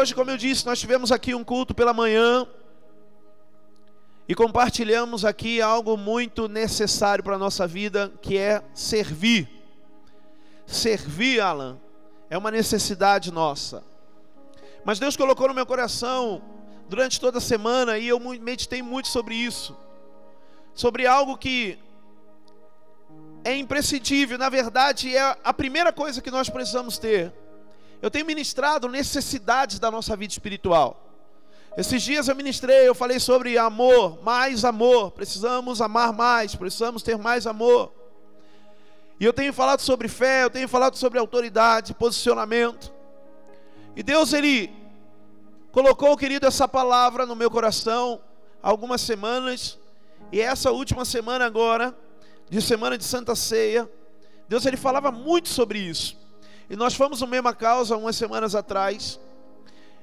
Hoje, como eu disse, nós tivemos aqui um culto pela manhã e compartilhamos aqui algo muito necessário para a nossa vida, que é servir. Servir, Alan, é uma necessidade nossa. Mas Deus colocou no meu coração durante toda a semana e eu meditei muito sobre isso. Sobre algo que é imprescindível, na verdade, é a primeira coisa que nós precisamos ter eu tenho ministrado necessidades da nossa vida espiritual. Esses dias eu ministrei, eu falei sobre amor, mais amor. Precisamos amar mais, precisamos ter mais amor. E eu tenho falado sobre fé, eu tenho falado sobre autoridade, posicionamento. E Deus, Ele colocou, querido, essa palavra no meu coração algumas semanas. E essa última semana agora, de semana de Santa Ceia, Deus, Ele falava muito sobre isso. E nós fomos no mesma causa umas semanas atrás.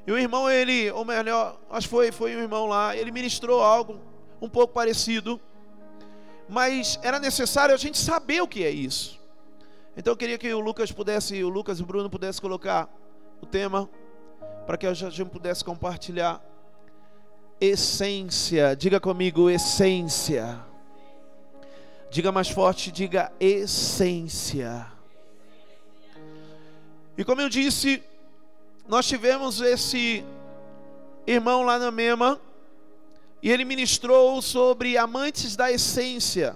E o irmão, ele, ou melhor, acho que foi, foi um irmão lá, ele ministrou algo um pouco parecido. Mas era necessário a gente saber o que é isso. Então eu queria que o Lucas pudesse, o Lucas e o Bruno pudessem colocar o tema para que a gente pudesse compartilhar. Essência, diga comigo, essência. Diga mais forte, diga essência. E como eu disse, nós tivemos esse irmão lá na Mema, e ele ministrou sobre amantes da essência,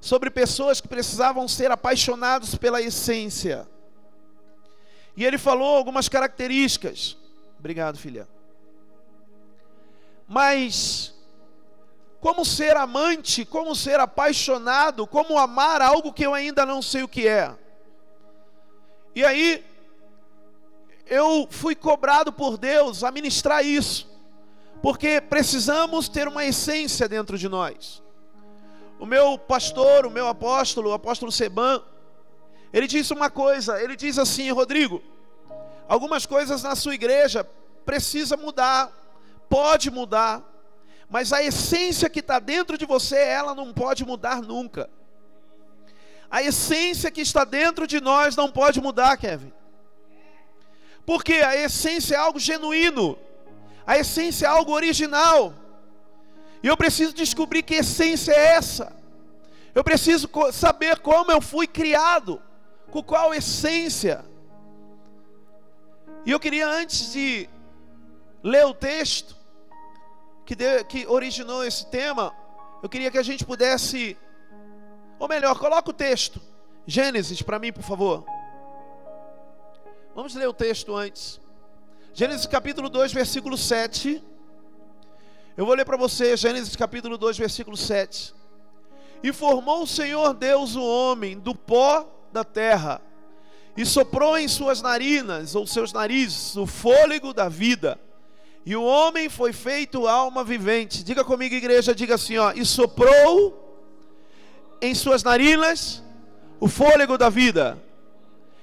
sobre pessoas que precisavam ser apaixonados pela essência. E ele falou algumas características. Obrigado, filha. Mas como ser amante, como ser apaixonado, como amar algo que eu ainda não sei o que é. E aí, eu fui cobrado por Deus a ministrar isso, porque precisamos ter uma essência dentro de nós. O meu pastor, o meu apóstolo, o apóstolo Seban, ele disse uma coisa, ele diz assim, Rodrigo, algumas coisas na sua igreja precisa mudar, pode mudar, mas a essência que está dentro de você, ela não pode mudar nunca. A essência que está dentro de nós não pode mudar, Kevin. Porque a essência é algo genuíno. A essência é algo original. E eu preciso descobrir que essência é essa. Eu preciso saber como eu fui criado, com qual essência. E eu queria antes de ler o texto que, que originou esse tema, eu queria que a gente pudesse ou melhor, coloca o texto. Gênesis para mim, por favor. Vamos ler o texto antes. Gênesis capítulo 2, versículo 7. Eu vou ler para você Gênesis capítulo 2, versículo 7. E formou o Senhor Deus o homem do pó da terra, e soprou em suas narinas, ou seus narizes, o fôlego da vida. E o homem foi feito alma vivente. Diga comigo, igreja, diga assim, ó, e soprou em suas narinas o fôlego da vida,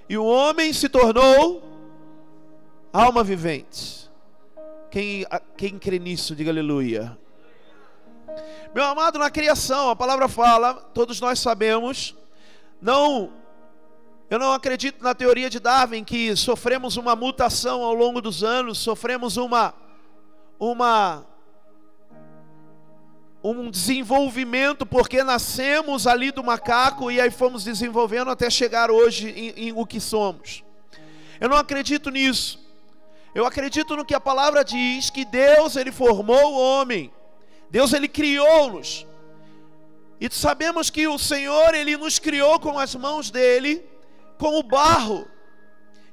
e o homem se tornou alma vivente. Quem, quem crê nisso, diga aleluia. Meu amado, na criação, a palavra fala, todos nós sabemos, não, eu não acredito na teoria de Darwin que sofremos uma mutação ao longo dos anos, sofremos uma, uma um desenvolvimento, porque nascemos ali do macaco e aí fomos desenvolvendo até chegar hoje em, em o que somos. Eu não acredito nisso. Eu acredito no que a palavra diz, que Deus ele formou o homem. Deus ele criou-nos. E sabemos que o Senhor ele nos criou com as mãos dele, com o barro.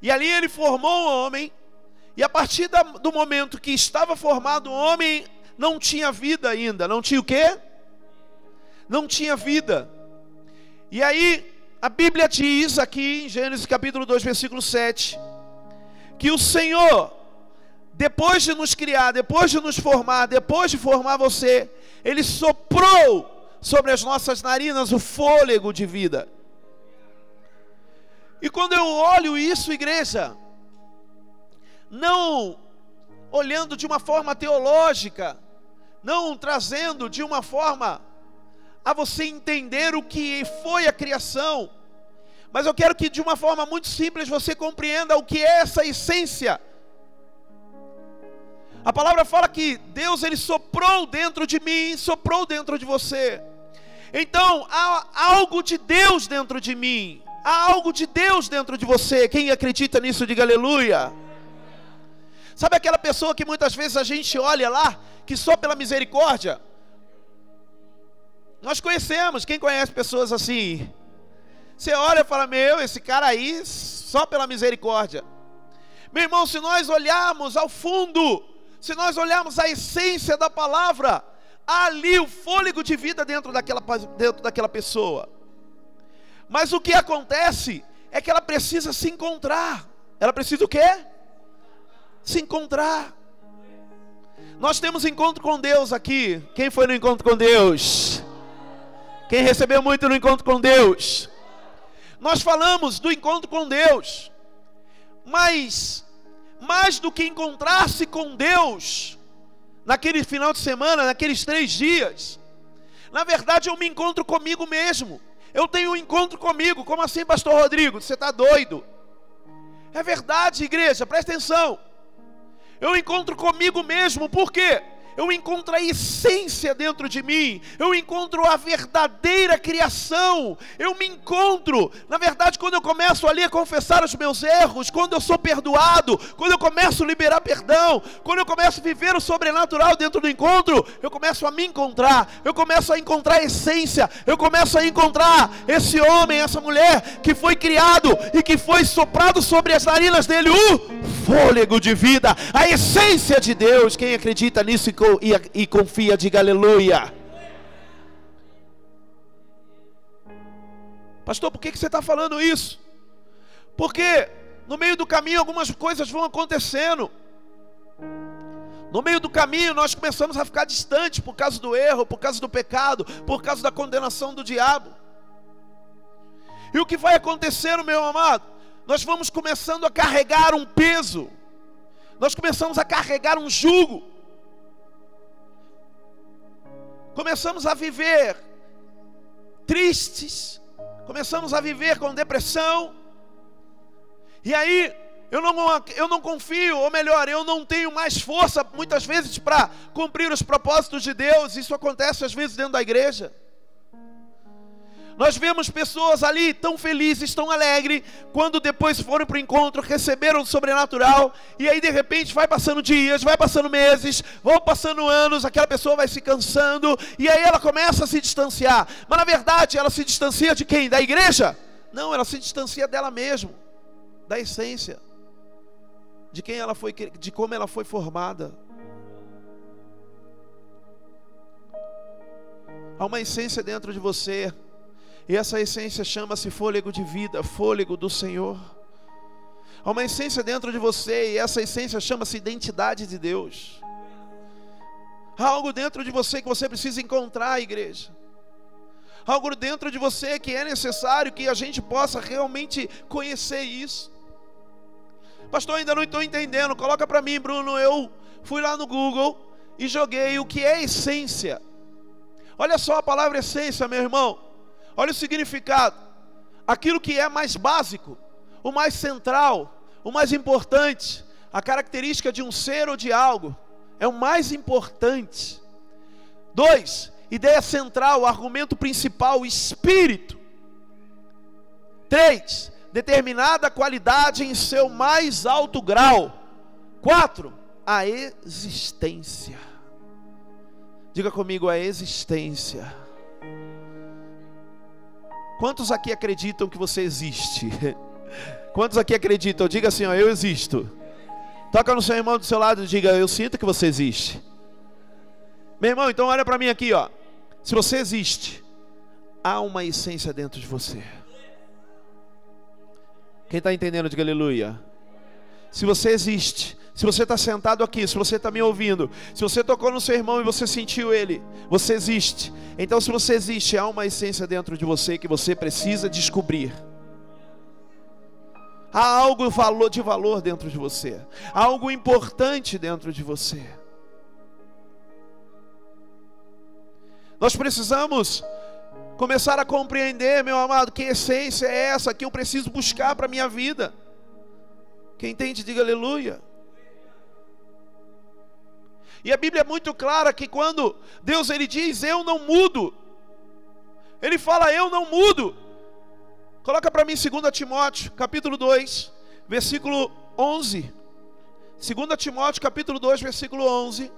E ali ele formou o homem. E a partir do momento que estava formado o homem, não tinha vida ainda. Não tinha o quê? Não tinha vida. E aí, a Bíblia diz aqui em Gênesis capítulo 2, versículo 7, que o Senhor, depois de nos criar, depois de nos formar, depois de formar você, Ele soprou sobre as nossas narinas o fôlego de vida. E quando eu olho isso, igreja, não olhando de uma forma teológica, não trazendo de uma forma a você entender o que foi a criação, mas eu quero que de uma forma muito simples você compreenda o que é essa essência A palavra fala que Deus ele soprou dentro de mim, soprou dentro de você. Então há algo de Deus dentro de mim, há algo de Deus dentro de você. Quem acredita nisso, diga aleluia. Sabe aquela pessoa que muitas vezes a gente olha lá, que só pela misericórdia, nós conhecemos, quem conhece pessoas assim? Você olha e fala: Meu, esse cara aí, só pela misericórdia. Meu irmão, se nós olharmos ao fundo, se nós olharmos a essência da palavra, há ali o fôlego de vida dentro daquela, dentro daquela pessoa. Mas o que acontece é que ela precisa se encontrar. Ela precisa o quê? Se encontrar. Nós temos encontro com Deus aqui. Quem foi no encontro com Deus? Quem recebeu muito no encontro com Deus? Nós falamos do encontro com Deus. Mas mais do que encontrar-se com Deus, naquele final de semana, naqueles três dias, na verdade eu me encontro comigo mesmo. Eu tenho um encontro comigo. Como assim, Pastor Rodrigo? Você está doido? É verdade, igreja, presta atenção. Eu encontro comigo mesmo, por quê? Eu encontro a essência dentro de mim, eu encontro a verdadeira criação, eu me encontro, na verdade, quando eu começo ali a confessar os meus erros, quando eu sou perdoado, quando eu começo a liberar perdão, quando eu começo a viver o sobrenatural dentro do encontro, eu começo a me encontrar, eu começo a encontrar a essência, eu começo a encontrar esse homem, essa mulher que foi criado e que foi soprado sobre as narinas dele o fôlego de vida, a essência de Deus. Quem acredita nisso e, e, e confia, diga aleluia. Pastor, por que, que você está falando isso? Porque no meio do caminho algumas coisas vão acontecendo. No meio do caminho nós começamos a ficar distantes por causa do erro, por causa do pecado, por causa da condenação do diabo. E o que vai acontecendo, meu amado? nós vamos começando a carregar um peso, nós começamos a carregar um jugo, começamos a viver tristes, começamos a viver com depressão, e aí eu não, eu não confio, ou melhor, eu não tenho mais força muitas vezes para cumprir os propósitos de Deus, isso acontece às vezes dentro da igreja. Nós vemos pessoas ali tão felizes, tão alegres, quando depois foram para o encontro, receberam o sobrenatural, e aí de repente vai passando dias, vai passando meses, vão passando anos, aquela pessoa vai se cansando, e aí ela começa a se distanciar. Mas na verdade, ela se distancia de quem? Da igreja? Não, ela se distancia dela mesma, da essência, de quem ela foi, de como ela foi formada. Há uma essência dentro de você e essa essência chama-se fôlego de vida, fôlego do Senhor. Há uma essência dentro de você e essa essência chama-se identidade de Deus. Há algo dentro de você que você precisa encontrar, igreja. Há algo dentro de você que é necessário que a gente possa realmente conhecer isso. Pastor, ainda não estou entendendo. Coloca para mim, Bruno. Eu fui lá no Google e joguei o que é essência. Olha só a palavra essência, meu irmão. Olha o significado. Aquilo que é mais básico, o mais central, o mais importante, a característica de um ser ou de algo, é o mais importante. Dois, ideia central, argumento principal, espírito. Três, determinada qualidade em seu mais alto grau. Quatro, a existência. Diga comigo a existência. Quantos aqui acreditam que você existe? Quantos aqui acreditam? Diga assim, ó, eu existo. Toca no seu irmão do seu lado e diga, eu sinto que você existe. Meu irmão, então olha para mim aqui, ó. Se você existe, há uma essência dentro de você. Quem está entendendo, diga aleluia. Se você existe, se você está sentado aqui, se você está me ouvindo, se você tocou no seu irmão e você sentiu ele, você existe. Então, se você existe, há uma essência dentro de você que você precisa descobrir. Há algo de valor dentro de você, há algo importante dentro de você. Nós precisamos começar a compreender, meu amado, que essência é essa que eu preciso buscar para a minha vida. Quem entende, diga aleluia. E a Bíblia é muito clara que quando Deus ele diz eu não mudo, ele fala eu não mudo. Coloca para mim 2 Timóteo, capítulo 2, versículo 11. 2 Timóteo, capítulo 2, versículo 11.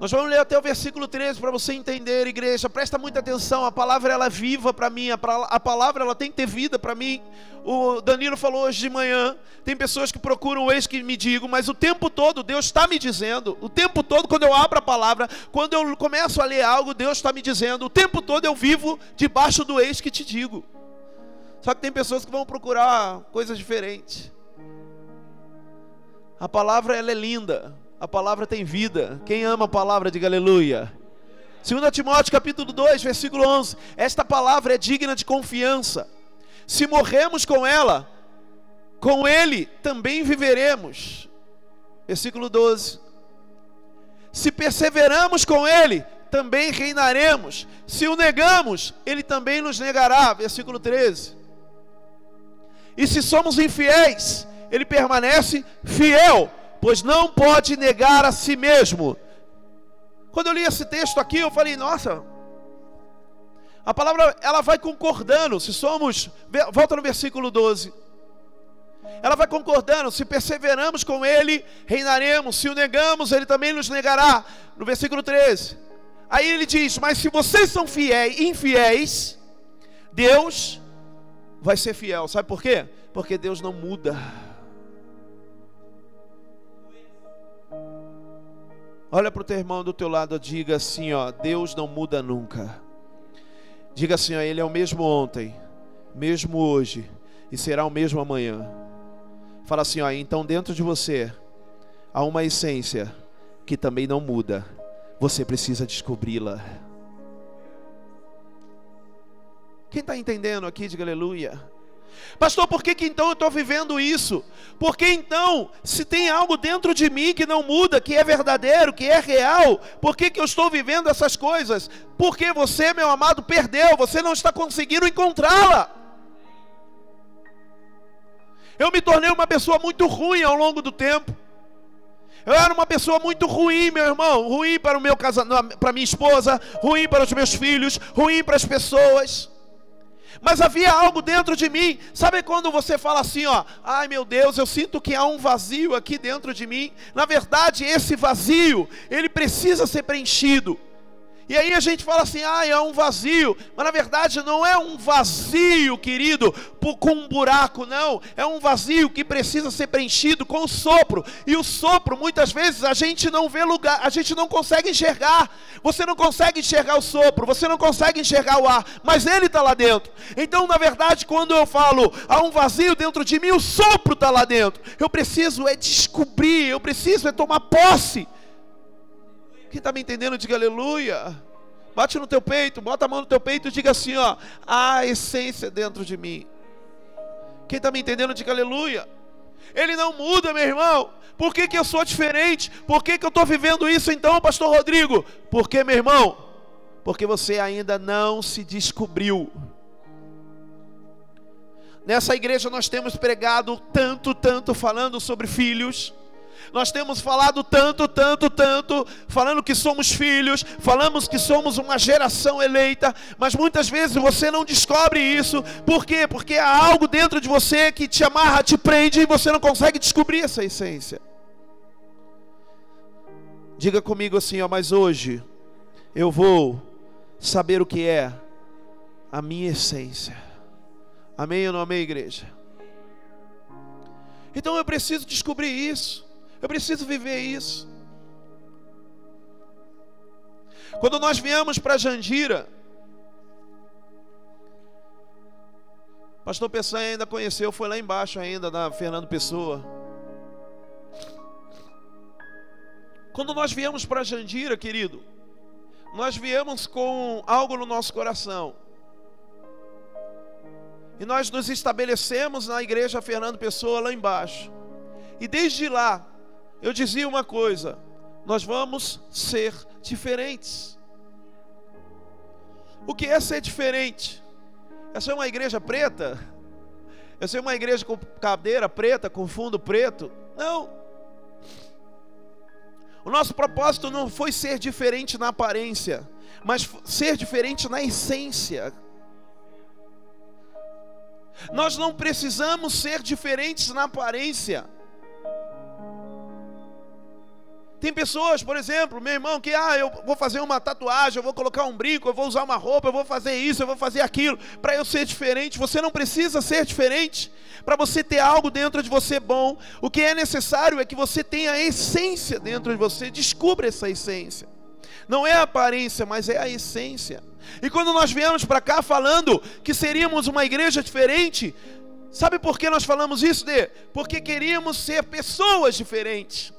Nós vamos ler até o versículo 13 para você entender, igreja. Presta muita atenção, a palavra ela é viva para mim, a palavra ela tem que ter vida para mim. O Danilo falou hoje de manhã, tem pessoas que procuram o ex que me digam, mas o tempo todo Deus está me dizendo, o tempo todo quando eu abro a palavra, quando eu começo a ler algo, Deus está me dizendo, o tempo todo eu vivo debaixo do ex que te digo. Só que tem pessoas que vão procurar coisas diferentes. A palavra ela é linda, a palavra tem vida. Quem ama a palavra, diga aleluia. 2 Timóteo capítulo 2, versículo 11. Esta palavra é digna de confiança. Se morremos com ela, com ele também viveremos. Versículo 12. Se perseveramos com ele, também reinaremos. Se o negamos, ele também nos negará. Versículo 13. E se somos infiéis, ele permanece fiel pois não pode negar a si mesmo. Quando eu li esse texto aqui, eu falei, nossa, a palavra ela vai concordando. Se somos, volta no versículo 12. Ela vai concordando, se perseveramos com ele, reinaremos, se o negamos, ele também nos negará. No versículo 13. Aí ele diz: "Mas se vocês são fiéis, infiéis, Deus vai ser fiel". Sabe por quê? Porque Deus não muda. Olha para o teu irmão do teu lado, diga assim, ó, Deus não muda nunca. Diga assim, ó, ele é o mesmo ontem, mesmo hoje e será o mesmo amanhã. Fala assim, ó, então dentro de você há uma essência que também não muda. Você precisa descobri-la. Quem está entendendo aqui, diga aleluia. Pastor, por que, que então eu estou vivendo isso? Porque então, se tem algo dentro de mim que não muda, que é verdadeiro, que é real, por que, que eu estou vivendo essas coisas? Porque você, meu amado, perdeu, você não está conseguindo encontrá-la. Eu me tornei uma pessoa muito ruim ao longo do tempo. Eu era uma pessoa muito ruim, meu irmão, ruim para o meu casamento, para minha esposa, ruim para os meus filhos, ruim para as pessoas mas havia algo dentro de mim. Sabe quando você fala assim, ó, ai meu Deus, eu sinto que há um vazio aqui dentro de mim. Na verdade, esse vazio, ele precisa ser preenchido. E aí a gente fala assim, ah, é um vazio. Mas na verdade não é um vazio, querido, com um buraco, não. É um vazio que precisa ser preenchido com o sopro. E o sopro, muitas vezes, a gente não vê lugar, a gente não consegue enxergar. Você não consegue enxergar o sopro, você não consegue enxergar o ar, mas ele está lá dentro. Então, na verdade, quando eu falo há um vazio dentro de mim, o sopro está lá dentro. Eu preciso é descobrir, eu preciso é tomar posse quem está me entendendo, diga aleluia. Bate no teu peito, bota a mão no teu peito e diga assim: ó, há essência dentro de mim. Quem está me entendendo, diga aleluia. Ele não muda, meu irmão. Por que, que eu sou diferente? Por que, que eu estou vivendo isso então, Pastor Rodrigo? Porque, meu irmão, porque você ainda não se descobriu. Nessa igreja nós temos pregado tanto, tanto falando sobre filhos nós temos falado tanto, tanto, tanto, falando que somos filhos, falamos que somos uma geração eleita, mas muitas vezes você não descobre isso. Por quê? Porque há algo dentro de você que te amarra, te prende e você não consegue descobrir essa essência. Diga comigo assim, ó, mas hoje eu vou saber o que é a minha essência. Amém ou não amém, igreja? Então eu preciso descobrir isso. Eu preciso viver isso. Quando nós viemos para Jandira, Pastor Peçanha ainda conheceu, foi lá embaixo ainda, na Fernando Pessoa. Quando nós viemos para Jandira, querido, nós viemos com algo no nosso coração. E nós nos estabelecemos na igreja Fernando Pessoa lá embaixo. E desde lá, eu dizia uma coisa: nós vamos ser diferentes. O que é ser diferente? É ser uma igreja preta? É ser uma igreja com cadeira preta, com fundo preto? Não. O nosso propósito não foi ser diferente na aparência, mas ser diferente na essência. Nós não precisamos ser diferentes na aparência. Tem pessoas, por exemplo, meu irmão, que ah, eu vou fazer uma tatuagem, eu vou colocar um brinco, eu vou usar uma roupa, eu vou fazer isso, eu vou fazer aquilo, para eu ser diferente. Você não precisa ser diferente para você ter algo dentro de você bom. O que é necessário é que você tenha a essência dentro de você, descubra essa essência. Não é a aparência, mas é a essência. E quando nós viemos para cá falando que seríamos uma igreja diferente, sabe por que nós falamos isso, Dê? Porque queríamos ser pessoas diferentes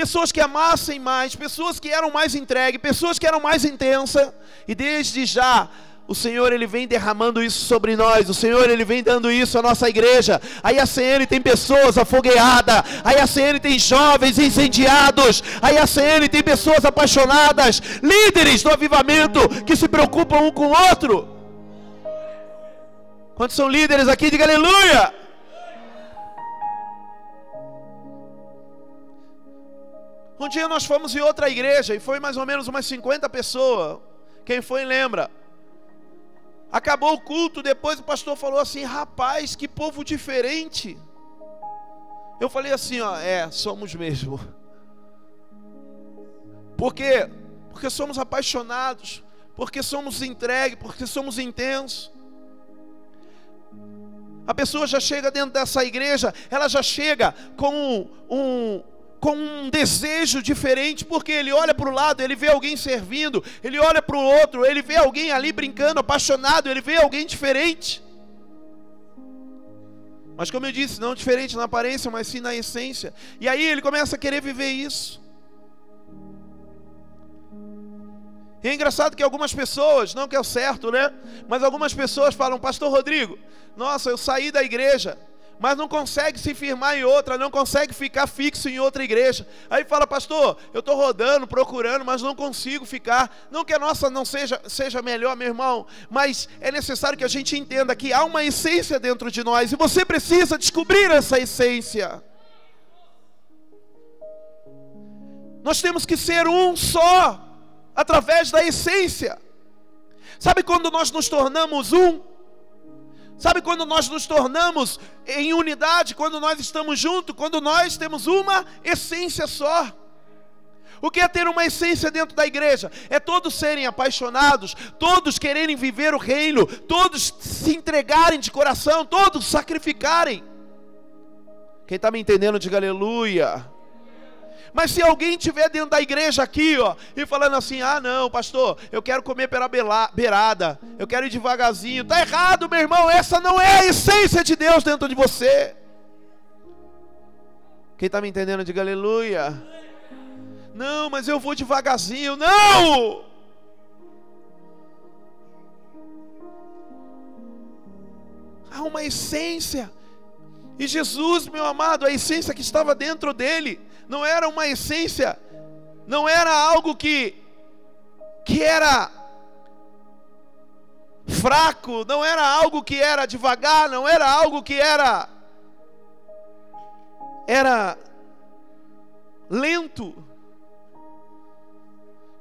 pessoas que amassem mais, pessoas que eram mais entregues, pessoas que eram mais intensas, e desde já o Senhor ele vem derramando isso sobre nós. O Senhor ele vem dando isso à nossa igreja. Aí a CN tem pessoas afogueadas. Aí a CN tem jovens incendiados. Aí a CN tem pessoas apaixonadas, líderes do avivamento que se preocupam um com o outro. Quantos são líderes aqui? Diga aleluia. Um dia nós fomos em outra igreja e foi mais ou menos umas 50 pessoas. Quem foi lembra? Acabou o culto, depois o pastor falou assim: rapaz, que povo diferente. Eu falei assim: ó, é, somos mesmo. Por quê? Porque somos apaixonados, porque somos entregues, porque somos intensos. A pessoa já chega dentro dessa igreja, ela já chega com um, um com um desejo diferente, porque ele olha para o lado, ele vê alguém servindo, ele olha para o outro, ele vê alguém ali brincando, apaixonado, ele vê alguém diferente. Mas como eu disse, não diferente na aparência, mas sim na essência. E aí ele começa a querer viver isso. E é engraçado que algumas pessoas, não que é o certo, né? Mas algumas pessoas falam, Pastor Rodrigo, nossa, eu saí da igreja, mas não consegue se firmar em outra, não consegue ficar fixo em outra igreja. Aí fala, pastor, eu estou rodando, procurando, mas não consigo ficar. Não que a nossa não seja, seja melhor, meu irmão, mas é necessário que a gente entenda que há uma essência dentro de nós e você precisa descobrir essa essência. Nós temos que ser um só, através da essência. Sabe quando nós nos tornamos um? Sabe quando nós nos tornamos em unidade, quando nós estamos juntos, quando nós temos uma essência só. O que é ter uma essência dentro da igreja? É todos serem apaixonados, todos quererem viver o reino, todos se entregarem de coração, todos sacrificarem. Quem está me entendendo, diga aleluia. Mas se alguém estiver dentro da igreja aqui, ó, e falando assim: ah, não, pastor, eu quero comer pela beirada, eu quero ir devagarzinho, está errado, meu irmão, essa não é a essência de Deus dentro de você. Quem está me entendendo, diga aleluia. Não, mas eu vou devagarzinho, não! Há uma essência. E Jesus, meu amado, a essência que estava dentro dele, não era uma essência, não era algo que que era fraco, não era algo que era devagar, não era algo que era era lento.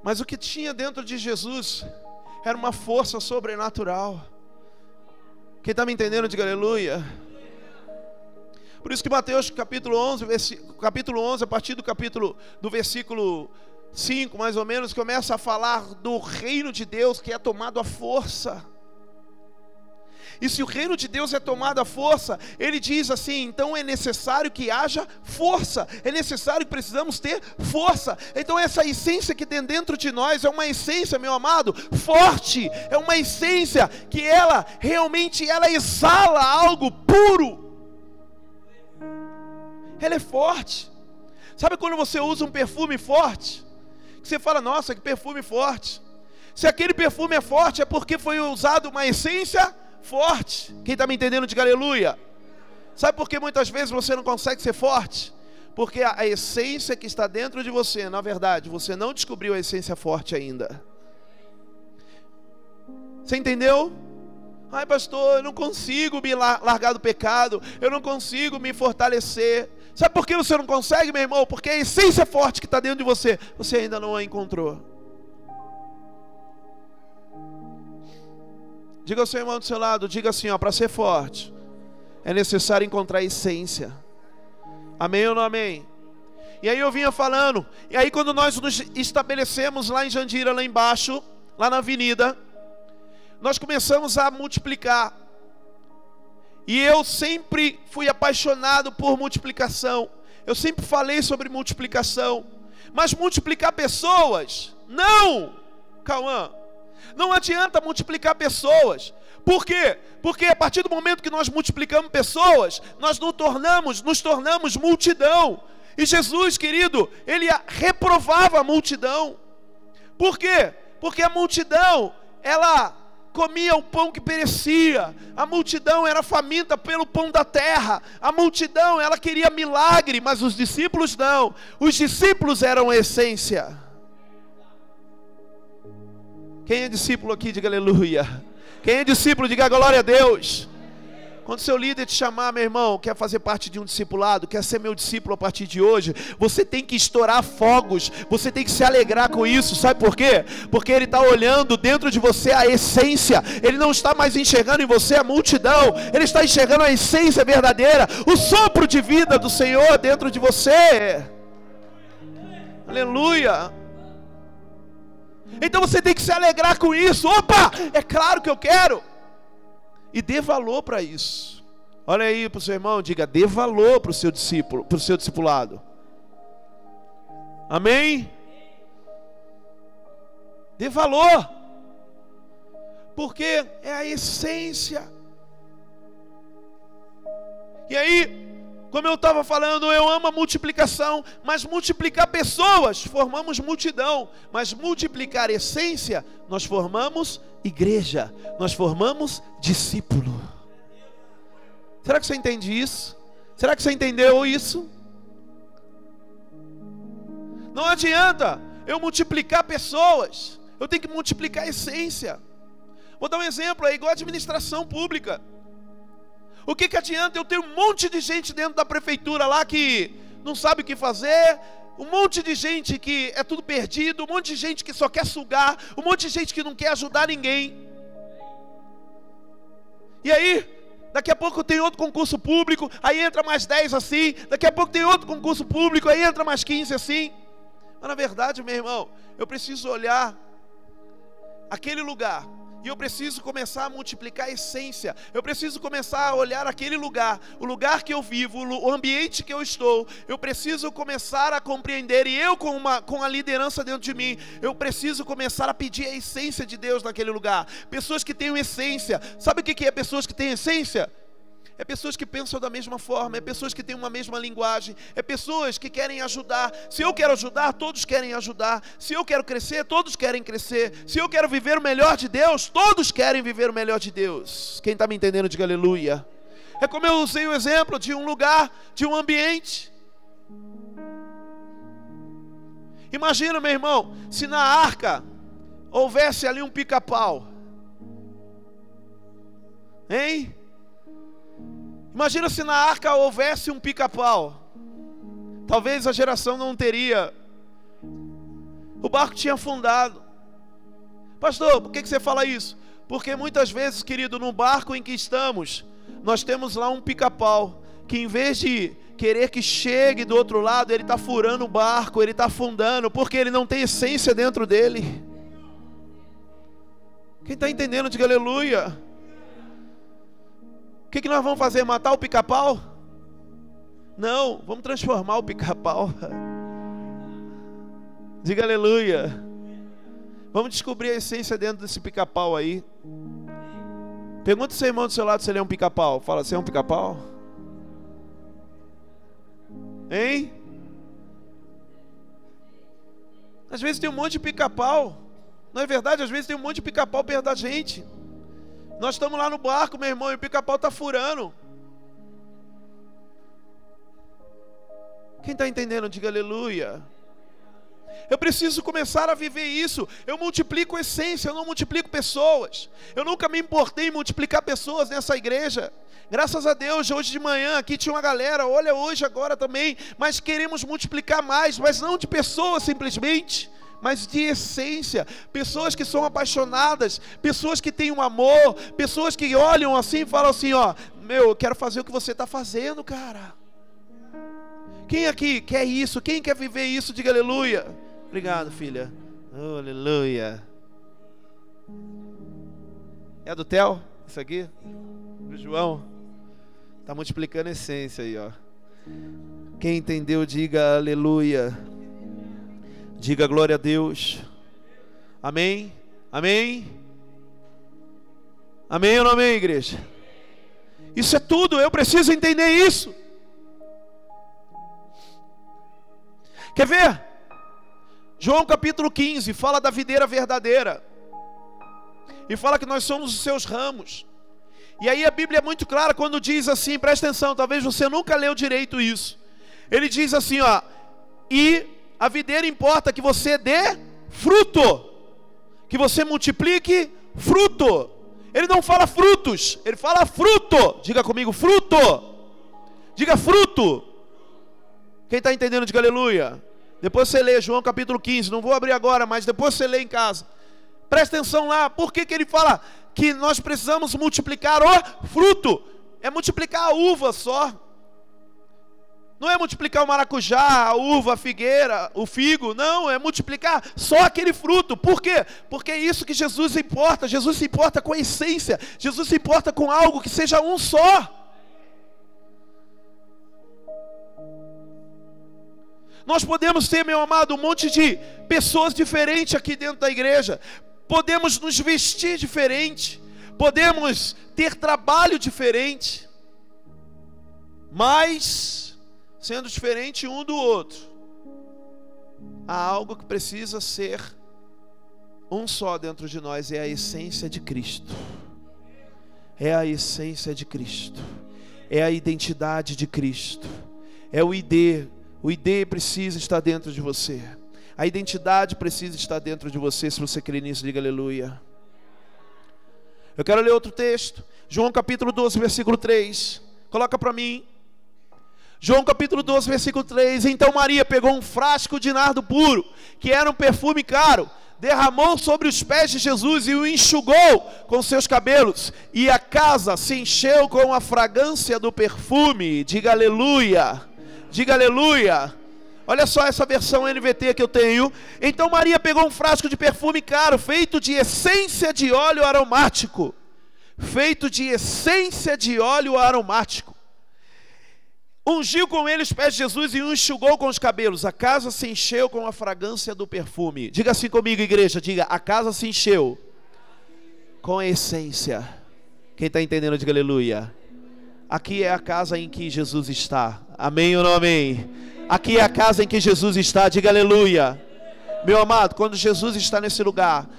Mas o que tinha dentro de Jesus era uma força sobrenatural. Quem está me entendendo, diga aleluia. Por isso que Mateus capítulo 11, capítulo 11, a partir do capítulo do versículo 5, mais ou menos, começa a falar do reino de Deus que é tomado à força. E se o reino de Deus é tomado à força, ele diz assim: então é necessário que haja força, é necessário que precisamos ter força. Então, essa essência que tem dentro de nós é uma essência, meu amado, forte, é uma essência que ela realmente ela exala algo puro ela é forte. Sabe quando você usa um perfume forte? Que você fala, nossa, que perfume forte. Se aquele perfume é forte, é porque foi usado uma essência forte. Quem está me entendendo, diga aleluia. Sabe por que muitas vezes você não consegue ser forte? Porque a, a essência que está dentro de você, na verdade, você não descobriu a essência forte ainda. Você entendeu? Ai, pastor, eu não consigo me largar do pecado, eu não consigo me fortalecer. Sabe por que você não consegue, meu irmão? Porque a essência forte que está dentro de você, você ainda não a encontrou. Diga ao seu irmão do seu lado, diga assim, ó, para ser forte, é necessário encontrar a essência. Amém ou não amém? E aí eu vinha falando, e aí quando nós nos estabelecemos lá em Jandira, lá embaixo, lá na avenida, nós começamos a multiplicar. E eu sempre fui apaixonado por multiplicação. Eu sempre falei sobre multiplicação. Mas multiplicar pessoas, não! Cauã, não adianta multiplicar pessoas. Por quê? Porque a partir do momento que nós multiplicamos pessoas, nós nos tornamos, nos tornamos multidão. E Jesus, querido, ele reprovava a multidão. Por quê? Porque a multidão, ela comia o pão que perecia. A multidão era faminta pelo pão da terra. A multidão, ela queria milagre, mas os discípulos não. Os discípulos eram a essência. Quem é discípulo aqui, diga aleluia. Quem é discípulo, diga glória a Deus. Quando seu líder te chamar, meu irmão, quer fazer parte de um discipulado, quer ser meu discípulo a partir de hoje, você tem que estourar fogos, você tem que se alegrar com isso, sabe por quê? Porque ele está olhando dentro de você a essência, ele não está mais enxergando em você a multidão, ele está enxergando a essência verdadeira, o sopro de vida do Senhor dentro de você. Aleluia. Então você tem que se alegrar com isso. Opa, é claro que eu quero e dê valor para isso. Olha aí para o seu irmão, diga: dê valor para o seu discípulo, para o seu discipulado. Amém? Dê valor, porque é a essência. E aí, como eu estava falando, eu amo a multiplicação, mas multiplicar pessoas, formamos multidão, mas multiplicar essência, nós formamos igreja, nós formamos discípulo. Será que você entende isso? Será que você entendeu isso? Não adianta eu multiplicar pessoas, eu tenho que multiplicar essência. Vou dar um exemplo, é igual a administração pública. O que, que adianta eu ter um monte de gente dentro da prefeitura lá que não sabe o que fazer, um monte de gente que é tudo perdido, um monte de gente que só quer sugar, um monte de gente que não quer ajudar ninguém. E aí, daqui a pouco tem outro concurso público, aí entra mais 10 assim, daqui a pouco tem outro concurso público, aí entra mais 15 assim. Mas na verdade, meu irmão, eu preciso olhar aquele lugar e eu preciso começar a multiplicar a essência. Eu preciso começar a olhar aquele lugar, o lugar que eu vivo, o ambiente que eu estou. Eu preciso começar a compreender, e eu, com, uma, com a liderança dentro de mim, eu preciso começar a pedir a essência de Deus naquele lugar. Pessoas que tenham essência. Sabe o que é pessoas que têm essência? É pessoas que pensam da mesma forma, é pessoas que têm uma mesma linguagem, é pessoas que querem ajudar. Se eu quero ajudar, todos querem ajudar. Se eu quero crescer, todos querem crescer. Se eu quero viver o melhor de Deus, todos querem viver o melhor de Deus. Quem está me entendendo, diga aleluia. É como eu usei o exemplo de um lugar, de um ambiente. Imagina, meu irmão, se na arca houvesse ali um pica-pau. Hein? Imagina se na arca houvesse um pica-pau. Talvez a geração não teria. O barco tinha afundado. Pastor, por que você fala isso? Porque muitas vezes, querido, no barco em que estamos, nós temos lá um pica-pau que em vez de querer que chegue do outro lado, ele está furando o barco, ele está afundando, porque ele não tem essência dentro dele. Quem está entendendo, diga aleluia. Que, que nós vamos fazer? Matar o pica-pau? Não, vamos transformar o pica-pau. Diga aleluia. Vamos descobrir a essência dentro desse pica-pau aí. Pergunta seu irmão do seu lado se ele é um pica-pau. Fala, você é um pica-pau? Hein? Às vezes tem um monte de pica-pau. Não é verdade? Às vezes tem um monte de pica-pau perto da gente. Nós estamos lá no barco, meu irmão, e o pica-pau está furando. Quem está entendendo, diga aleluia. Eu preciso começar a viver isso. Eu multiplico essência, eu não multiplico pessoas. Eu nunca me importei em multiplicar pessoas nessa igreja. Graças a Deus, hoje de manhã aqui tinha uma galera, olha hoje agora também, mas queremos multiplicar mais, mas não de pessoas simplesmente, mas de essência, pessoas que são apaixonadas, pessoas que têm um amor, pessoas que olham assim e falam assim, ó, meu, eu quero fazer o que você está fazendo, cara. Quem aqui quer isso? Quem quer viver isso? Diga aleluia. Obrigado, filha. Oh, aleluia. É do Theo? Isso aqui? Do João? Tá multiplicando a essência aí, ó. Quem entendeu, diga aleluia. Diga glória a Deus. Amém? Amém? Amém ou não amém, igreja? Isso é tudo, eu preciso entender isso. Quer ver? João capítulo 15 fala da videira verdadeira. E fala que nós somos os seus ramos. E aí a Bíblia é muito clara quando diz assim, presta atenção, talvez você nunca leu direito isso. Ele diz assim, ó, e a videira importa que você dê fruto, que você multiplique fruto. Ele não fala frutos, ele fala fruto. Diga comigo, fruto. Diga fruto. Quem está entendendo, diga aleluia. Depois você lê João capítulo 15, não vou abrir agora, mas depois você lê em casa. Presta atenção lá, por que, que ele fala que nós precisamos multiplicar o fruto? É multiplicar a uva só. Não é multiplicar o maracujá, a uva, a figueira, o figo, não, é multiplicar só aquele fruto. Por quê? Porque é isso que Jesus importa. Jesus se importa com a essência, Jesus se importa com algo que seja um só. Nós podemos ter, meu amado, um monte de pessoas diferentes aqui dentro da igreja. Podemos nos vestir diferente. Podemos ter trabalho diferente. Mas, sendo diferente um do outro, há algo que precisa ser um só dentro de nós: é a essência de Cristo. É a essência de Cristo. É a identidade de Cristo. É o ID o ID precisa estar dentro de você. A identidade precisa estar dentro de você. Se você crê nisso, diga aleluia. Eu quero ler outro texto. João capítulo 12, versículo 3. Coloca para mim. João capítulo 12, versículo 3. Então Maria pegou um frasco de nardo puro, que era um perfume caro, derramou sobre os pés de Jesus e o enxugou com seus cabelos, e a casa se encheu com a fragrância do perfume. Diga aleluia. Diga aleluia. Olha só essa versão NVT que eu tenho. Então Maria pegou um frasco de perfume caro, feito de essência de óleo aromático. Feito de essência de óleo aromático. Ungiu com ele os pés de Jesus e o enxugou com os cabelos. A casa se encheu com a fragrância do perfume. Diga assim comigo, igreja. Diga: a casa se encheu com a essência. Quem está entendendo, diga aleluia. Aqui é a casa em que Jesus está. Amém ou não amém? Aqui é a casa em que Jesus está. Diga aleluia. Meu amado, quando Jesus está nesse lugar,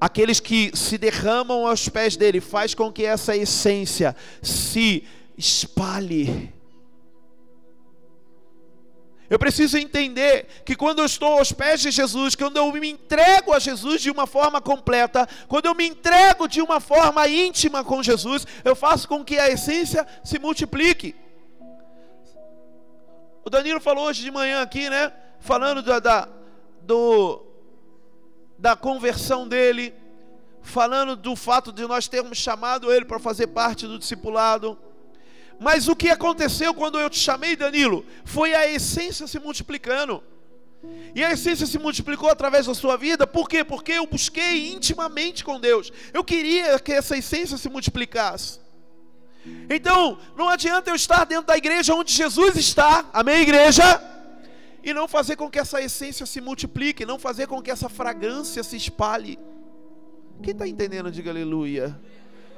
aqueles que se derramam aos pés dele, faz com que essa essência se espalhe eu preciso entender que quando eu estou aos pés de Jesus, quando eu me entrego a Jesus de uma forma completa, quando eu me entrego de uma forma íntima com Jesus, eu faço com que a essência se multiplique. O Danilo falou hoje de manhã aqui, né? Falando da, da, do, da conversão dele, falando do fato de nós termos chamado ele para fazer parte do discipulado. Mas o que aconteceu quando eu te chamei, Danilo, foi a essência se multiplicando. E a essência se multiplicou através da sua vida, por quê? Porque eu busquei intimamente com Deus. Eu queria que essa essência se multiplicasse. Então, não adianta eu estar dentro da igreja onde Jesus está, amém, igreja? E não fazer com que essa essência se multiplique, não fazer com que essa fragrância se espalhe. Quem está entendendo, diga aleluia.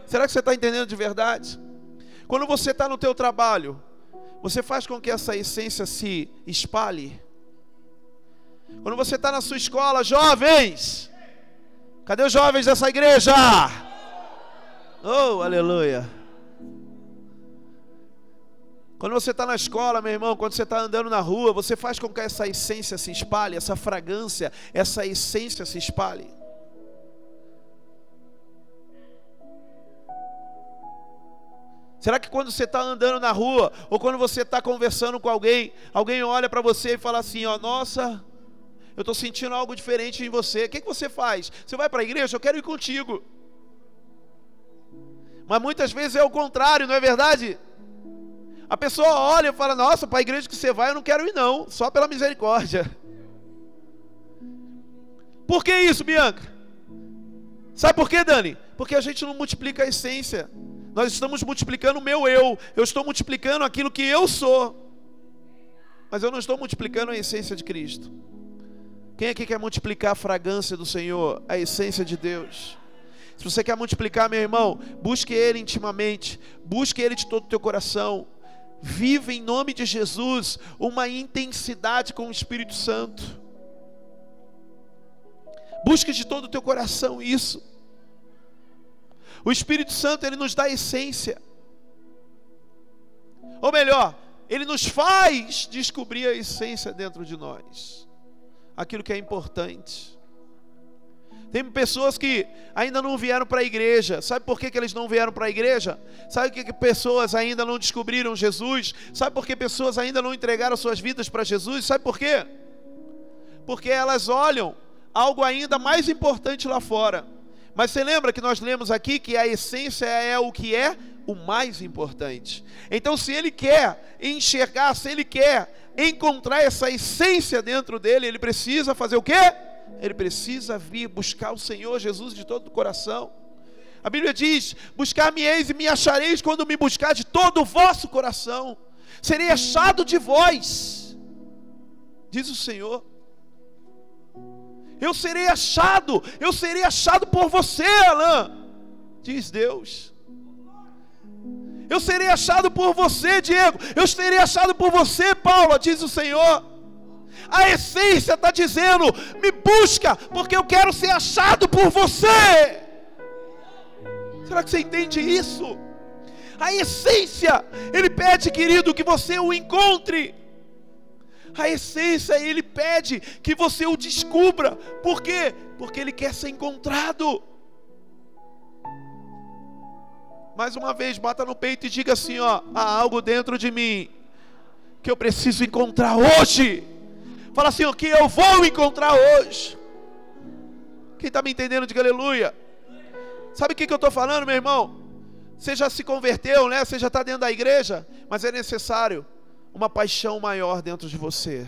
Será que você está entendendo de verdade? Quando você está no teu trabalho, você faz com que essa essência se espalhe. Quando você está na sua escola, jovens, cadê os jovens dessa igreja? Oh, aleluia. Quando você está na escola, meu irmão, quando você está andando na rua, você faz com que essa essência se espalhe, essa fragrância, essa essência se espalhe. Será que quando você está andando na rua, ou quando você está conversando com alguém, alguém olha para você e fala assim: ó, nossa, eu estou sentindo algo diferente em você. O que, que você faz? Você vai para a igreja? Eu quero ir contigo. Mas muitas vezes é o contrário, não é verdade? A pessoa olha e fala: Nossa, para a igreja que você vai, eu não quero ir, não, só pela misericórdia. Por que isso, Bianca? Sabe por quê, Dani? Porque a gente não multiplica a essência. Nós estamos multiplicando o meu eu. Eu estou multiplicando aquilo que eu sou. Mas eu não estou multiplicando a essência de Cristo. Quem aqui quer multiplicar a fragrância do Senhor, a essência de Deus? Se você quer multiplicar, meu irmão, busque Ele intimamente, busque Ele de todo o teu coração. Viva em nome de Jesus uma intensidade com o Espírito Santo. Busque de todo o teu coração isso. O Espírito Santo, ele nos dá a essência. Ou melhor, ele nos faz descobrir a essência dentro de nós. Aquilo que é importante. Tem pessoas que ainda não vieram para a igreja. Sabe por que, que eles não vieram para a igreja? Sabe por que, que pessoas ainda não descobriram Jesus? Sabe por que pessoas ainda não entregaram suas vidas para Jesus? Sabe por quê? Porque elas olham algo ainda mais importante lá fora. Mas você lembra que nós lemos aqui que a essência é o que é o mais importante. Então, se ele quer enxergar, se ele quer encontrar essa essência dentro dele, ele precisa fazer o quê? Ele precisa vir buscar o Senhor Jesus de todo o coração. A Bíblia diz: Buscar-me-eis e me achareis quando me buscar de todo o vosso coração. Serei achado de vós, diz o Senhor. Eu serei achado, eu serei achado por você, Alain, diz Deus. Eu serei achado por você, Diego. Eu serei achado por você, Paula, diz o Senhor. A essência está dizendo: me busca, porque eu quero ser achado por você. Será que você entende isso? A essência, ele pede, querido, que você o encontre a essência, ele pede que você o descubra. Por quê? Porque ele quer ser encontrado. Mais uma vez, bata no peito e diga assim: ó, há algo dentro de mim que eu preciso encontrar hoje. Fala assim, o que eu vou encontrar hoje. Quem está me entendendo, diga aleluia. Sabe o que, que eu estou falando, meu irmão? Você já se converteu, né? Você já está dentro da igreja, mas é necessário uma paixão maior dentro de você.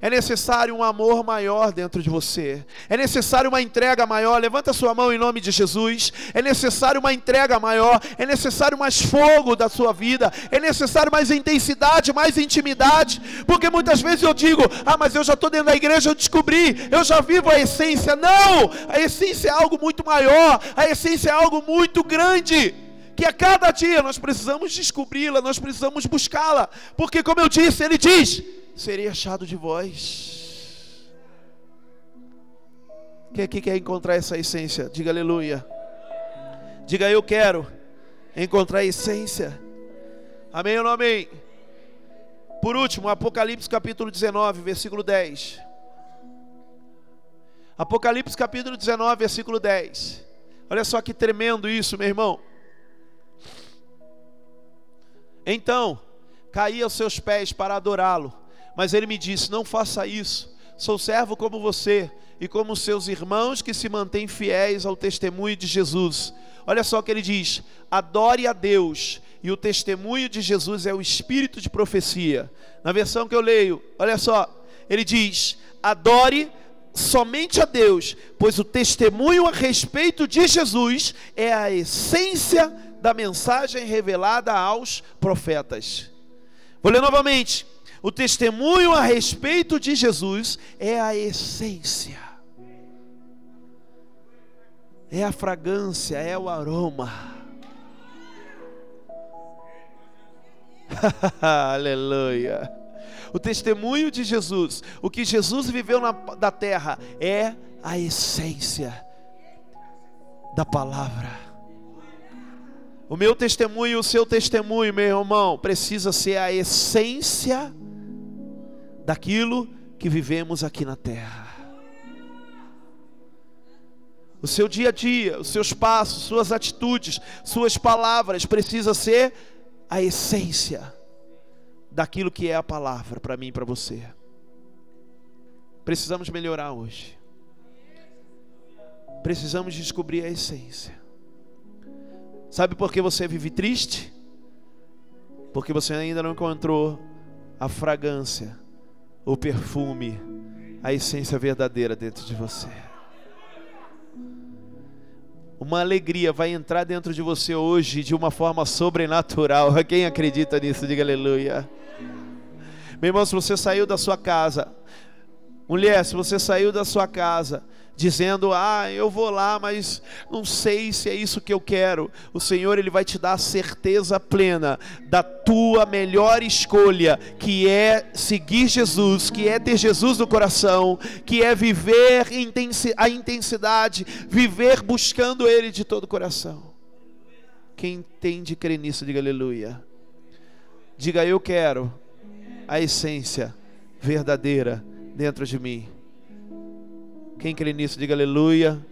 É necessário um amor maior dentro de você. É necessário uma entrega maior. Levanta sua mão em nome de Jesus. É necessário uma entrega maior. É necessário mais fogo da sua vida. É necessário mais intensidade, mais intimidade. Porque muitas vezes eu digo: Ah, mas eu já estou dentro da igreja, eu descobri, eu já vivo a essência. Não! A essência é algo muito maior. A essência é algo muito grande que a cada dia nós precisamos descobri-la, nós precisamos buscá-la, porque, como eu disse, ele diz: serei achado de vós. Quem aqui quer encontrar essa essência? Diga aleluia. Diga eu quero encontrar a essência. Amém ou não amém? Por último, Apocalipse capítulo 19, versículo 10. Apocalipse capítulo 19, versículo 10. Olha só que tremendo isso, meu irmão. Então, caí aos seus pés para adorá-lo. Mas ele me disse: Não faça isso. Sou servo como você e como seus irmãos que se mantêm fiéis ao testemunho de Jesus. Olha só o que ele diz: adore a Deus. E o testemunho de Jesus é o espírito de profecia. Na versão que eu leio, olha só, ele diz: adore somente a Deus, pois o testemunho a respeito de Jesus é a essência da mensagem revelada aos profetas. Vou ler novamente. O testemunho a respeito de Jesus é a essência, é a fragrância, é o aroma. Aleluia. O testemunho de Jesus, o que Jesus viveu na da terra, é a essência da palavra. O meu testemunho, o seu testemunho, meu irmão, precisa ser a essência daquilo que vivemos aqui na terra. O seu dia a dia, os seus passos, suas atitudes, suas palavras precisa ser a essência daquilo que é a palavra para mim e para você. Precisamos melhorar hoje. Precisamos descobrir a essência. Sabe por que você vive triste? Porque você ainda não encontrou a fragrância, o perfume, a essência verdadeira dentro de você. Uma alegria vai entrar dentro de você hoje de uma forma sobrenatural. Quem acredita nisso, diga aleluia. Meu irmão, se você saiu da sua casa, mulher, se você saiu da sua casa dizendo: "Ah, eu vou lá, mas não sei se é isso que eu quero". O Senhor ele vai te dar a certeza plena da tua melhor escolha, que é seguir Jesus, que é ter Jesus no coração, que é viver a intensidade, viver buscando ele de todo o coração. Quem entende crer nisso, diga aleluia. Diga eu quero a essência verdadeira dentro de mim. Quem crê nisso, diga aleluia.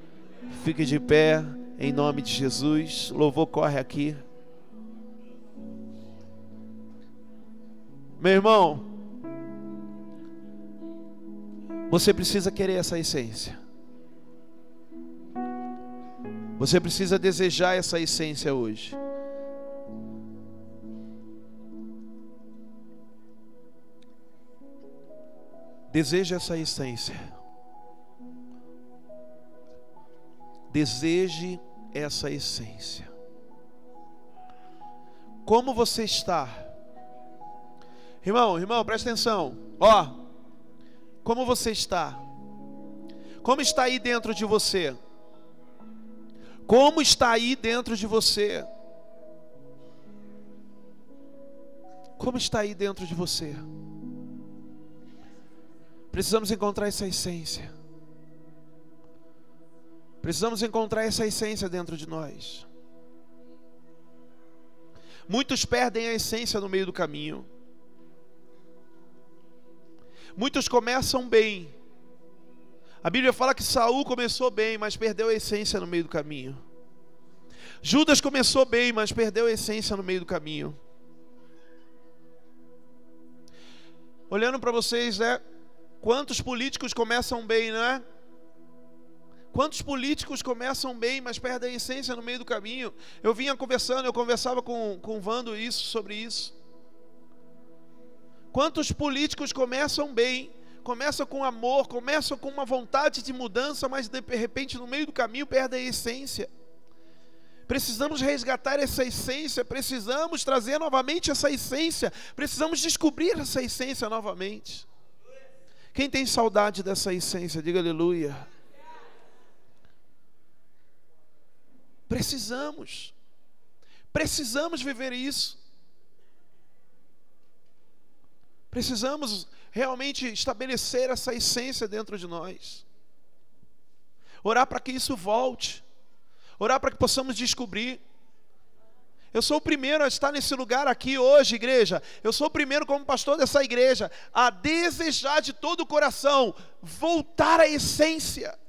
Fique de pé, em nome de Jesus. Louvor corre aqui. Meu irmão, você precisa querer essa essência. Você precisa desejar essa essência hoje. Deseja essa essência. Deseje essa essência. Como você está? Irmão, irmão, presta atenção. Ó, como você está? Como está aí dentro de você? Como está aí dentro de você? Como está aí dentro de você? Precisamos encontrar essa essência. Precisamos encontrar essa essência dentro de nós. Muitos perdem a essência no meio do caminho. Muitos começam bem. A Bíblia fala que Saul começou bem, mas perdeu a essência no meio do caminho. Judas começou bem, mas perdeu a essência no meio do caminho. Olhando para vocês, né? Quantos políticos começam bem, não é? Quantos políticos começam bem, mas perdem a essência no meio do caminho? Eu vinha conversando, eu conversava com, com o Vando isso, sobre isso. Quantos políticos começam bem, começam com amor, começam com uma vontade de mudança, mas de repente no meio do caminho perdem a essência. Precisamos resgatar essa essência, precisamos trazer novamente essa essência, precisamos descobrir essa essência novamente. Quem tem saudade dessa essência, diga aleluia. Precisamos. Precisamos viver isso. Precisamos realmente estabelecer essa essência dentro de nós. Orar para que isso volte. Orar para que possamos descobrir. Eu sou o primeiro a estar nesse lugar aqui hoje, igreja. Eu sou o primeiro, como pastor dessa igreja, a desejar de todo o coração voltar à essência.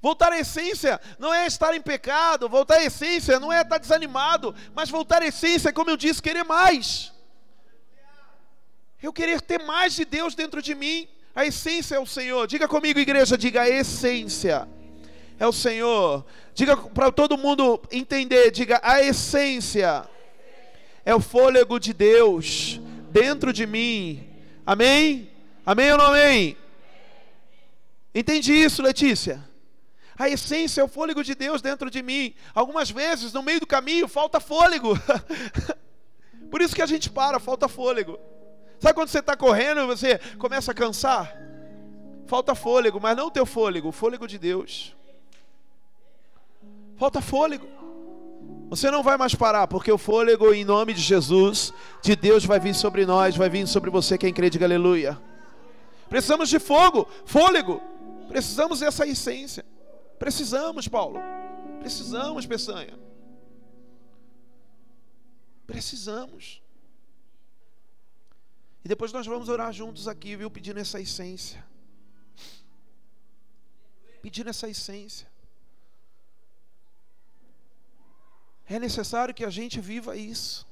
Voltar à essência não é estar em pecado, voltar à essência não é estar desanimado, mas voltar à essência, como eu disse, querer mais. Eu querer ter mais de Deus dentro de mim. A essência é o Senhor. Diga comigo, igreja, diga a essência é o Senhor. Diga para todo mundo entender, diga a essência é o fôlego de Deus dentro de mim. Amém? Amém ou não amém? Entende isso, Letícia? A essência é o fôlego de Deus dentro de mim. Algumas vezes, no meio do caminho, falta fôlego. Por isso que a gente para, falta fôlego. Sabe quando você está correndo e você começa a cansar? Falta fôlego, mas não o teu fôlego, o fôlego de Deus. Falta fôlego. Você não vai mais parar, porque o fôlego, em nome de Jesus, de Deus, vai vir sobre nós, vai vir sobre você, quem crê, diga aleluia. Precisamos de fogo, fôlego. Precisamos dessa essência. Precisamos, Paulo. Precisamos, Peçanha. Precisamos. E depois nós vamos orar juntos aqui, viu? Pedindo essa essência. Pedindo essa essência. É necessário que a gente viva isso.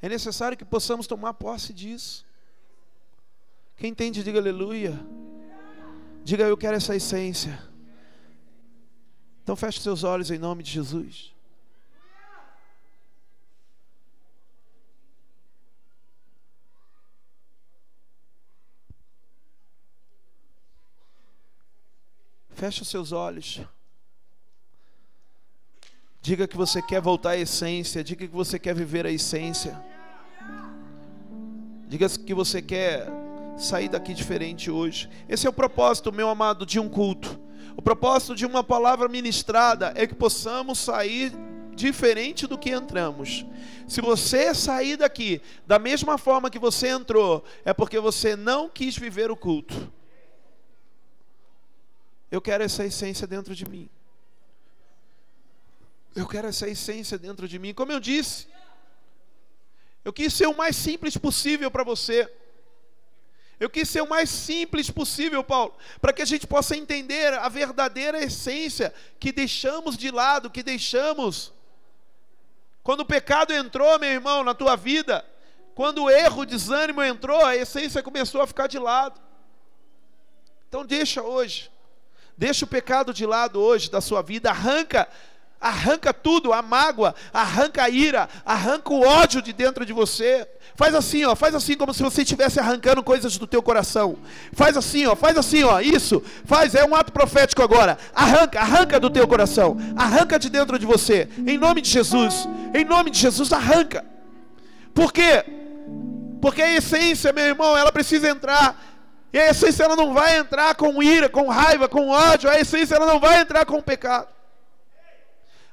É necessário que possamos tomar posse disso. Quem entende, diga aleluia. Diga eu quero essa essência. Então feche seus olhos em nome de Jesus. Feche os seus olhos. Diga que você quer voltar à essência. Diga que você quer viver a essência. Diga que você quer sair daqui diferente hoje. Esse é o propósito, meu amado, de um culto. O propósito de uma palavra ministrada é que possamos sair diferente do que entramos. Se você sair daqui da mesma forma que você entrou, é porque você não quis viver o culto. Eu quero essa essência dentro de mim. Eu quero essa essência dentro de mim. Como eu disse, eu quis ser o mais simples possível para você. Eu quis ser o mais simples possível, Paulo, para que a gente possa entender a verdadeira essência que deixamos de lado, que deixamos. Quando o pecado entrou, meu irmão, na tua vida, quando o erro, o desânimo entrou, a essência começou a ficar de lado. Então deixa hoje. Deixa o pecado de lado hoje da sua vida, arranca, arranca tudo, a mágoa, arranca a ira, arranca o ódio de dentro de você. Faz assim, ó, faz assim como se você estivesse arrancando coisas do teu coração. Faz assim, ó, faz assim, ó, isso. Faz, é um ato profético agora. Arranca, arranca do teu coração. Arranca de dentro de você. Em nome de Jesus. Em nome de Jesus, arranca. Por quê? Porque a essência, meu irmão, ela precisa entrar e a essência ela não vai entrar com ira, com raiva, com ódio. A essência ela não vai entrar com pecado.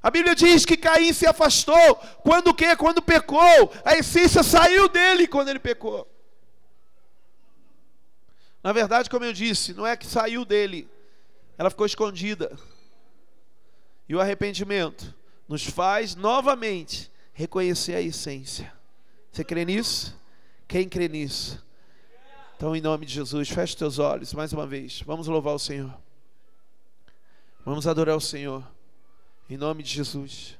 A Bíblia diz que Caim se afastou. Quando o quê? Quando pecou. A essência saiu dele quando ele pecou. Na verdade, como eu disse, não é que saiu dele. Ela ficou escondida. E o arrependimento nos faz novamente reconhecer a essência. Você crê nisso? Quem crê nisso? Então, em nome de Jesus, feche teus olhos mais uma vez. Vamos louvar o Senhor. Vamos adorar o Senhor. Em nome de Jesus.